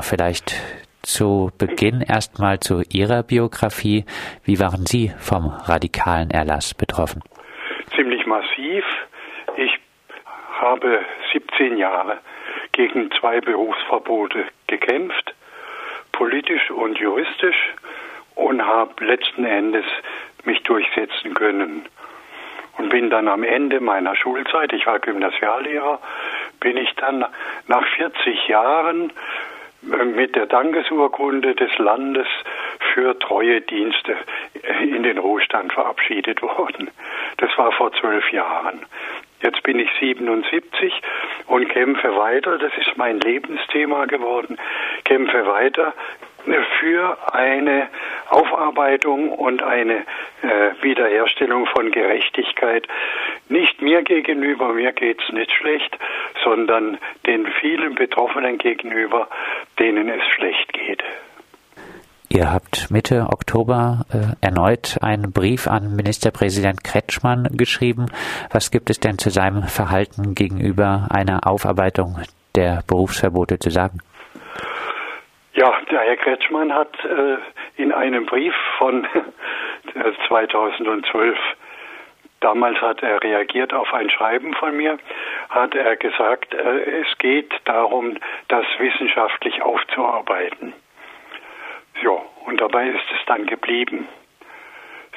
Vielleicht zu Beginn erstmal zu Ihrer Biografie. Wie waren Sie vom radikalen Erlass betroffen? Ziemlich massiv. Ich habe 17 Jahre gegen zwei Berufsverbote gekämpft, politisch und juristisch, und habe letzten Endes mich durchsetzen können. Und bin dann am Ende meiner Schulzeit, ich war Gymnasiallehrer, bin ich dann nach 40 Jahren mit der Dankesurkunde des Landes für treue Dienste in den Ruhestand verabschiedet worden. Das war vor zwölf Jahren. Jetzt bin ich 77 und kämpfe weiter, das ist mein Lebensthema geworden, kämpfe weiter für eine Aufarbeitung und eine äh, Wiederherstellung von Gerechtigkeit. Nicht mir gegenüber, mir geht's nicht schlecht, sondern den vielen Betroffenen gegenüber, denen es schlecht geht. Ihr habt Mitte Oktober äh, erneut einen Brief an Ministerpräsident Kretschmann geschrieben. Was gibt es denn zu seinem Verhalten gegenüber einer Aufarbeitung der Berufsverbote zu sagen? Ja, der Herr Kretschmann hat äh, in einem Brief von 2012 Damals hat er reagiert auf ein Schreiben von mir, hat er gesagt, äh, es geht darum, das wissenschaftlich aufzuarbeiten. So, und dabei ist es dann geblieben.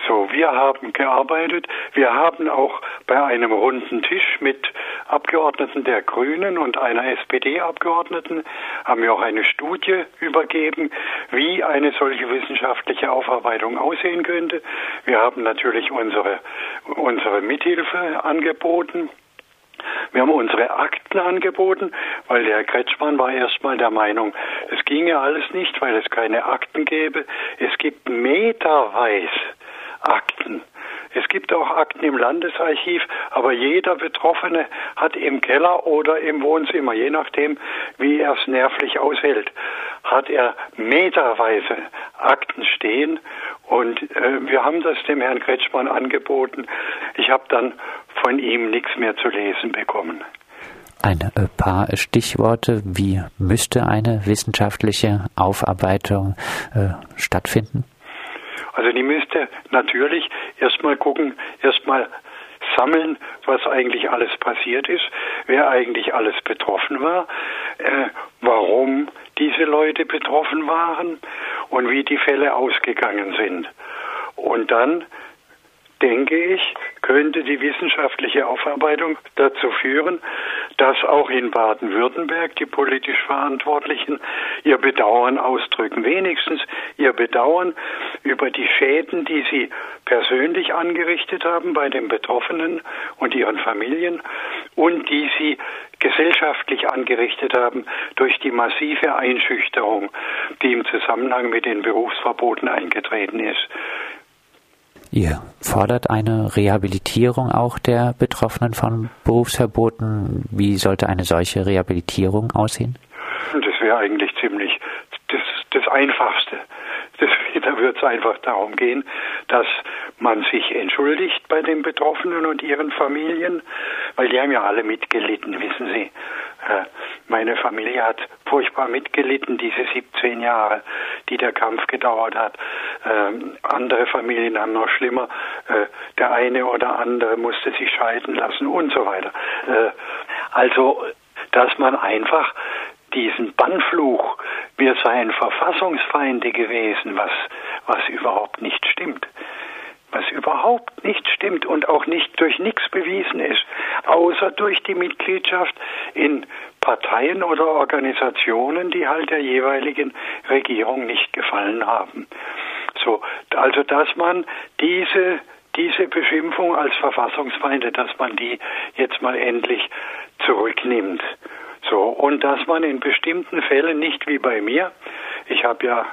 So, wir haben gearbeitet. Wir haben auch bei einem runden Tisch mit Abgeordneten der Grünen und einer SPD-Abgeordneten haben wir auch eine Studie übergeben, wie eine solche wissenschaftliche Aufarbeitung aussehen könnte. Wir haben natürlich unsere, unsere Mithilfe angeboten. Wir haben unsere Akten angeboten, weil der Herr Kretschmann war erstmal der Meinung, es ginge alles nicht, weil es keine Akten gäbe. Es gibt meterweise Akten. Es gibt auch Akten im Landesarchiv, aber jeder Betroffene hat im Keller oder im Wohnzimmer, je nachdem, wie er es nervlich aushält, hat er meterweise Akten stehen und äh, wir haben das dem Herrn Kretschmann angeboten. Ich habe dann von ihm nichts mehr zu lesen bekommen. Ein äh, paar Stichworte. Wie müsste eine wissenschaftliche Aufarbeitung äh, stattfinden? Also die müsste natürlich erstmal gucken, erstmal sammeln, was eigentlich alles passiert ist, wer eigentlich alles betroffen war, äh, warum diese Leute betroffen waren und wie die Fälle ausgegangen sind. Und dann denke ich, könnte die wissenschaftliche Aufarbeitung dazu führen, dass auch in Baden-Württemberg die politisch Verantwortlichen ihr Bedauern ausdrücken. Wenigstens ihr Bedauern über die Schäden, die sie persönlich angerichtet haben bei den Betroffenen und ihren Familien und die sie gesellschaftlich angerichtet haben durch die massive Einschüchterung, die im Zusammenhang mit den Berufsverboten eingetreten ist. Ihr fordert eine Rehabilitierung auch der Betroffenen von Berufsverboten. Wie sollte eine solche Rehabilitierung aussehen? Das wäre eigentlich ziemlich das, das Einfachste. Das, da wird es einfach darum gehen, dass man sich entschuldigt bei den Betroffenen und ihren Familien, weil die haben ja alle mitgelitten, wissen Sie. Äh, meine Familie hat furchtbar mitgelitten, diese 17 Jahre, die der Kampf gedauert hat. Ähm, andere Familien haben noch schlimmer. Äh, der eine oder andere musste sich scheiden lassen und so weiter. Äh, also, dass man einfach diesen Bannfluch, wir seien Verfassungsfeinde gewesen, was, was überhaupt nicht stimmt was überhaupt nicht stimmt und auch nicht durch nichts bewiesen ist, außer durch die Mitgliedschaft in Parteien oder Organisationen, die halt der jeweiligen Regierung nicht gefallen haben. So, also dass man diese diese Beschimpfung als Verfassungsfeinde, dass man die jetzt mal endlich zurücknimmt. So, und dass man in bestimmten Fällen nicht wie bei mir, ich habe ja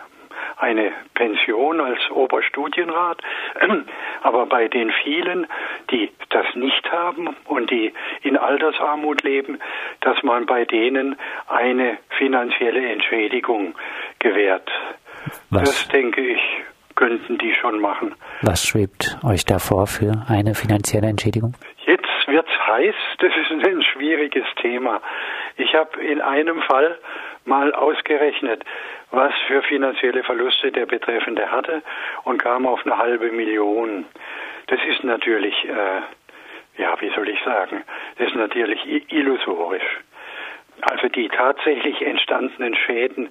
eine Pension als Oberstudienrat. Aber bei den vielen, die das nicht haben und die in Altersarmut leben, dass man bei denen eine finanzielle Entschädigung gewährt. Was? Das denke ich, könnten die schon machen. Was schwebt euch davor für eine finanzielle Entschädigung? Jetzt wird's heiß. Das ist ein schwieriges Thema. Ich habe in einem Fall mal ausgerechnet, was für finanzielle Verluste der Betreffende hatte und kam auf eine halbe Million. Das ist natürlich, äh, ja, wie soll ich sagen, das ist natürlich illusorisch. Also die tatsächlich entstandenen Schäden,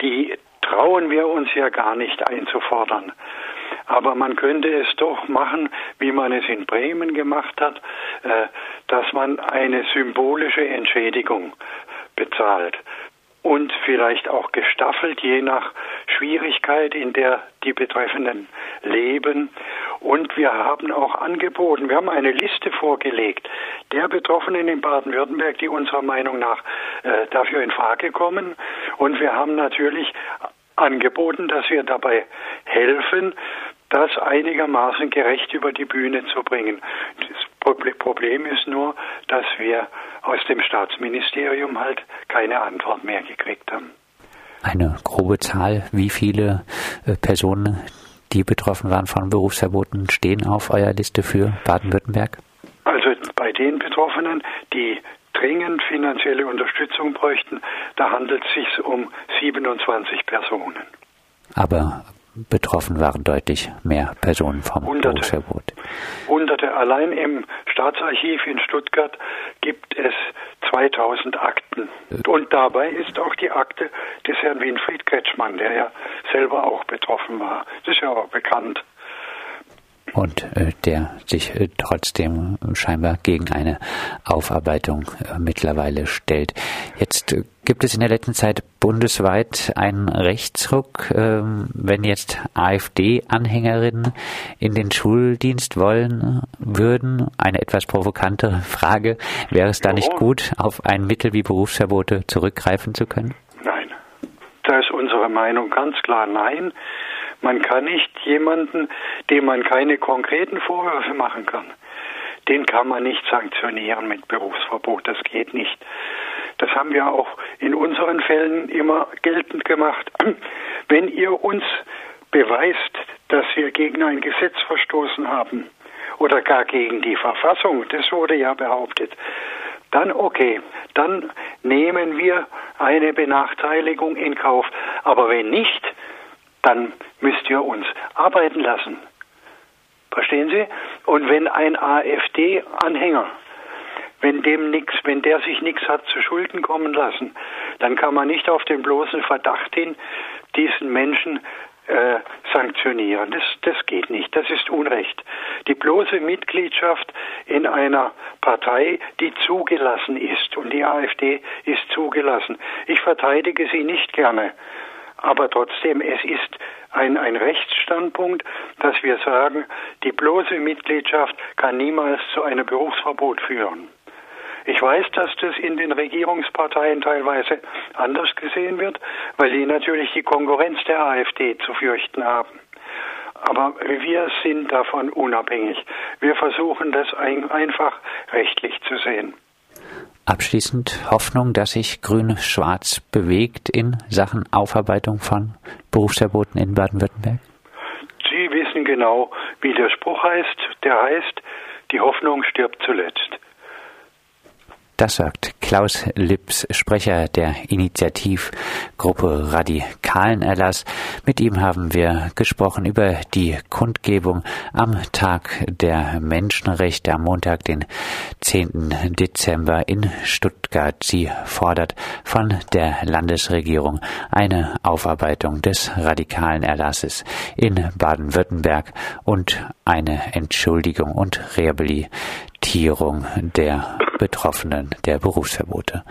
die trauen wir uns ja gar nicht einzufordern. Aber man könnte es doch machen, wie man es in Bremen gemacht hat, äh, dass man eine symbolische Entschädigung bezahlt und vielleicht auch gestaffelt, je nach Schwierigkeit, in der die Betreffenden leben. Und wir haben auch angeboten, wir haben eine Liste vorgelegt der Betroffenen in Baden-Württemberg, die unserer Meinung nach äh, dafür in Frage kommen. Und wir haben natürlich angeboten, dass wir dabei helfen, das einigermaßen gerecht über die Bühne zu bringen. Das Problem ist nur, dass wir aus dem Staatsministerium halt keine Antwort mehr gekriegt haben. Eine grobe Zahl, wie viele äh, Personen, die betroffen waren von Berufsverboten, stehen auf eurer Liste für Baden-Württemberg? Also bei den Betroffenen, die dringend finanzielle Unterstützung bräuchten, da handelt es sich um 27 Personen. Aber betroffen waren deutlich mehr Personen vom Hunderte. Berufsverbot. Hunderte. Allein im Staatsarchiv in Stuttgart gibt es 2000 Akten. Und dabei ist auch die Akte des Herrn Winfried Kretschmann, der ja selber auch betroffen war. Das ist ja auch bekannt und äh, der sich äh, trotzdem scheinbar gegen eine Aufarbeitung äh, mittlerweile stellt. Jetzt gibt es in der letzten Zeit bundesweit einen Rechtsruck, ähm, wenn jetzt AfD-Anhängerinnen in den Schuldienst wollen würden. Eine etwas provokante Frage. Wäre es da nicht gut, auf ein Mittel wie Berufsverbote zurückgreifen zu können? Nein. Da ist unsere Meinung ganz klar nein. Man kann nicht jemanden, dem man keine konkreten Vorwürfe machen kann, den kann man nicht sanktionieren mit Berufsverbot. Das geht nicht. Das haben wir auch in unseren Fällen immer geltend gemacht. Wenn ihr uns beweist, dass wir gegen ein Gesetz verstoßen haben oder gar gegen die Verfassung, das wurde ja behauptet, dann okay, dann nehmen wir eine Benachteiligung in Kauf. Aber wenn nicht, dann müsst ihr uns arbeiten lassen. Verstehen Sie? Und wenn ein AfD-Anhänger, wenn dem nix, wenn der sich nichts hat zu Schulden kommen lassen, dann kann man nicht auf den bloßen Verdacht hin diesen Menschen äh, sanktionieren. Das, das geht nicht. Das ist Unrecht. Die bloße Mitgliedschaft in einer Partei, die zugelassen ist, und die AfD ist zugelassen. Ich verteidige sie nicht gerne. Aber trotzdem, es ist ein, ein Rechtsstandpunkt, dass wir sagen, die bloße Mitgliedschaft kann niemals zu einem Berufsverbot führen. Ich weiß, dass das in den Regierungsparteien teilweise anders gesehen wird, weil die natürlich die Konkurrenz der AfD zu fürchten haben. Aber wir sind davon unabhängig. Wir versuchen das einfach rechtlich zu sehen. Abschließend Hoffnung, dass sich Grün-Schwarz bewegt in Sachen Aufarbeitung von Berufsverboten in Baden-Württemberg? Sie wissen genau, wie der Spruch heißt. Der heißt, die Hoffnung stirbt zuletzt. Das sagt Klaus Lips, Sprecher der Initiativgruppe Radikalen Erlass. Mit ihm haben wir gesprochen über die Kundgebung am Tag der Menschenrechte am Montag, den 10. Dezember in Stuttgart. Sie fordert von der Landesregierung eine Aufarbeitung des radikalen Erlasses in Baden-Württemberg und eine Entschuldigung und Rehabilitierung der Betroffenen der Berufsverbote.